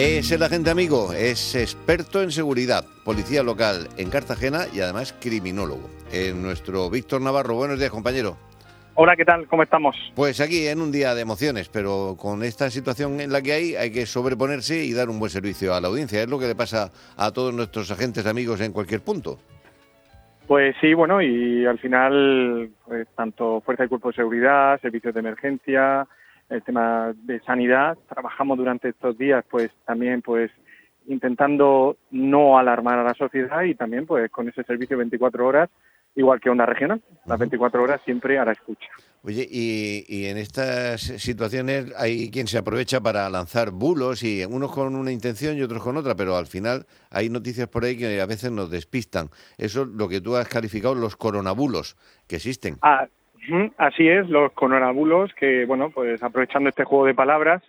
Es el agente amigo, es experto en seguridad, policía local en Cartagena y además criminólogo. Es nuestro Víctor Navarro. Buenos días, compañero. Hola, ¿qué tal? ¿Cómo estamos? Pues aquí en un día de emociones, pero con esta situación en la que hay hay que sobreponerse y dar un buen servicio a la audiencia. Es lo que le pasa a todos nuestros agentes amigos en cualquier punto. Pues sí, bueno, y al final, pues tanto Fuerza y Cuerpo de Seguridad, servicios de emergencia, el tema de sanidad, trabajamos durante estos días, pues también, pues intentando no alarmar a la sociedad y también, pues con ese servicio 24 horas, igual que Onda Regional, las 24 horas siempre a la escucha. Oye, y, y, en estas situaciones hay quien se aprovecha para lanzar bulos y unos con una intención y otros con otra, pero al final hay noticias por ahí que a veces nos despistan. Eso es lo que tú has calificado los coronabulos que existen. Ah, así es, los coronabulos que, bueno, pues aprovechando este juego de palabras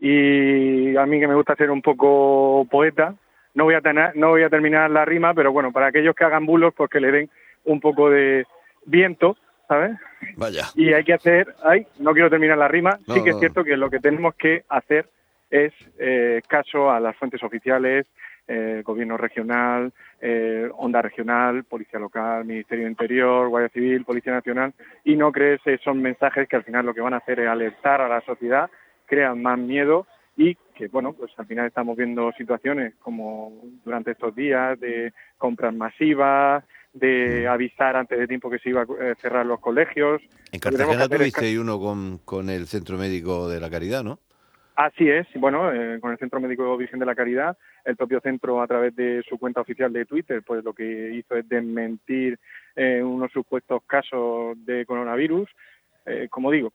y a mí que me gusta ser un poco poeta, no voy a, tener, no voy a terminar la rima, pero bueno, para aquellos que hagan bulos, pues que le den un poco de viento ¿sabes? Vaya. Y hay que hacer, ay, no quiero terminar la rima, sí que es cierto que lo que tenemos que hacer es eh, caso a las fuentes oficiales, eh, gobierno regional, eh, onda regional, policía local, Ministerio de Interior, Guardia Civil, Policía Nacional, y no crees esos mensajes que al final lo que van a hacer es alertar a la sociedad, crean más miedo y que, bueno, pues al final estamos viendo situaciones como durante estos días de compras masivas, de avisar antes de tiempo que se iba a eh, cerrar los colegios. En Cartagena tuviste uno con, con el Centro Médico de la Caridad, ¿no? Así es, bueno, eh, con el Centro Médico Virgen de la Caridad, el propio centro a través de su cuenta oficial de Twitter, pues lo que hizo es desmentir eh, unos supuestos casos de coronavirus. Eh, como digo,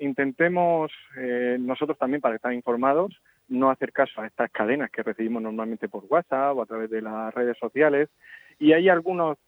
intentemos eh, nosotros también para estar informados no hacer caso a estas cadenas que recibimos normalmente por WhatsApp o a través de las redes sociales y hay algunos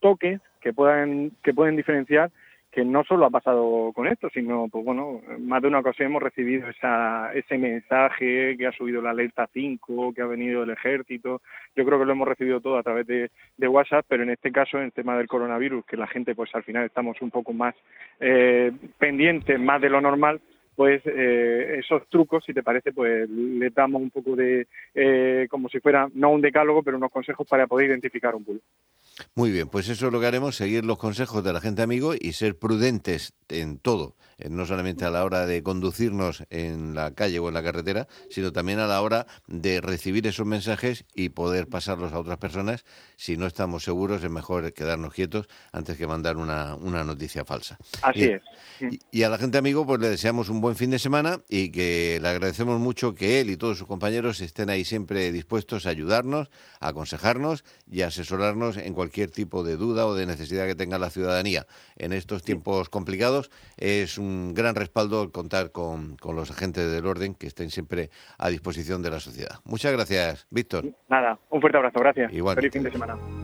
toques que pueden que pueden diferenciar que no solo ha pasado con esto, sino, pues bueno, más de una ocasión hemos recibido esa, ese mensaje que ha subido la alerta 5, que ha venido el ejército. Yo creo que lo hemos recibido todo a través de, de WhatsApp, pero en este caso, en el tema del coronavirus, que la gente, pues al final estamos un poco más eh, pendientes, más de lo normal, pues eh, esos trucos, si te parece, pues le damos un poco de, eh, como si fuera, no un decálogo, pero unos consejos para poder identificar un bulo. Muy bien, pues eso es lo que haremos, seguir los consejos de la gente amigo y ser prudentes en todo, no solamente a la hora de conducirnos en la calle o en la carretera, sino también a la hora de recibir esos mensajes y poder pasarlos a otras personas. Si no estamos seguros, es mejor quedarnos quietos antes que mandar una, una noticia falsa. Así es. Y, y a la gente amigo, pues le deseamos un buen fin de semana y que le agradecemos mucho que él y todos sus compañeros estén ahí siempre dispuestos a ayudarnos, a aconsejarnos y a asesorarnos en cualquier tipo de duda o de necesidad que tenga la ciudadanía. En estos tiempos complicados es un gran respaldo contar con, con los agentes del orden que estén siempre a disposición de la sociedad. Muchas gracias, Víctor. Nada, un fuerte abrazo, gracias. Igualmente. Feliz fin de semana.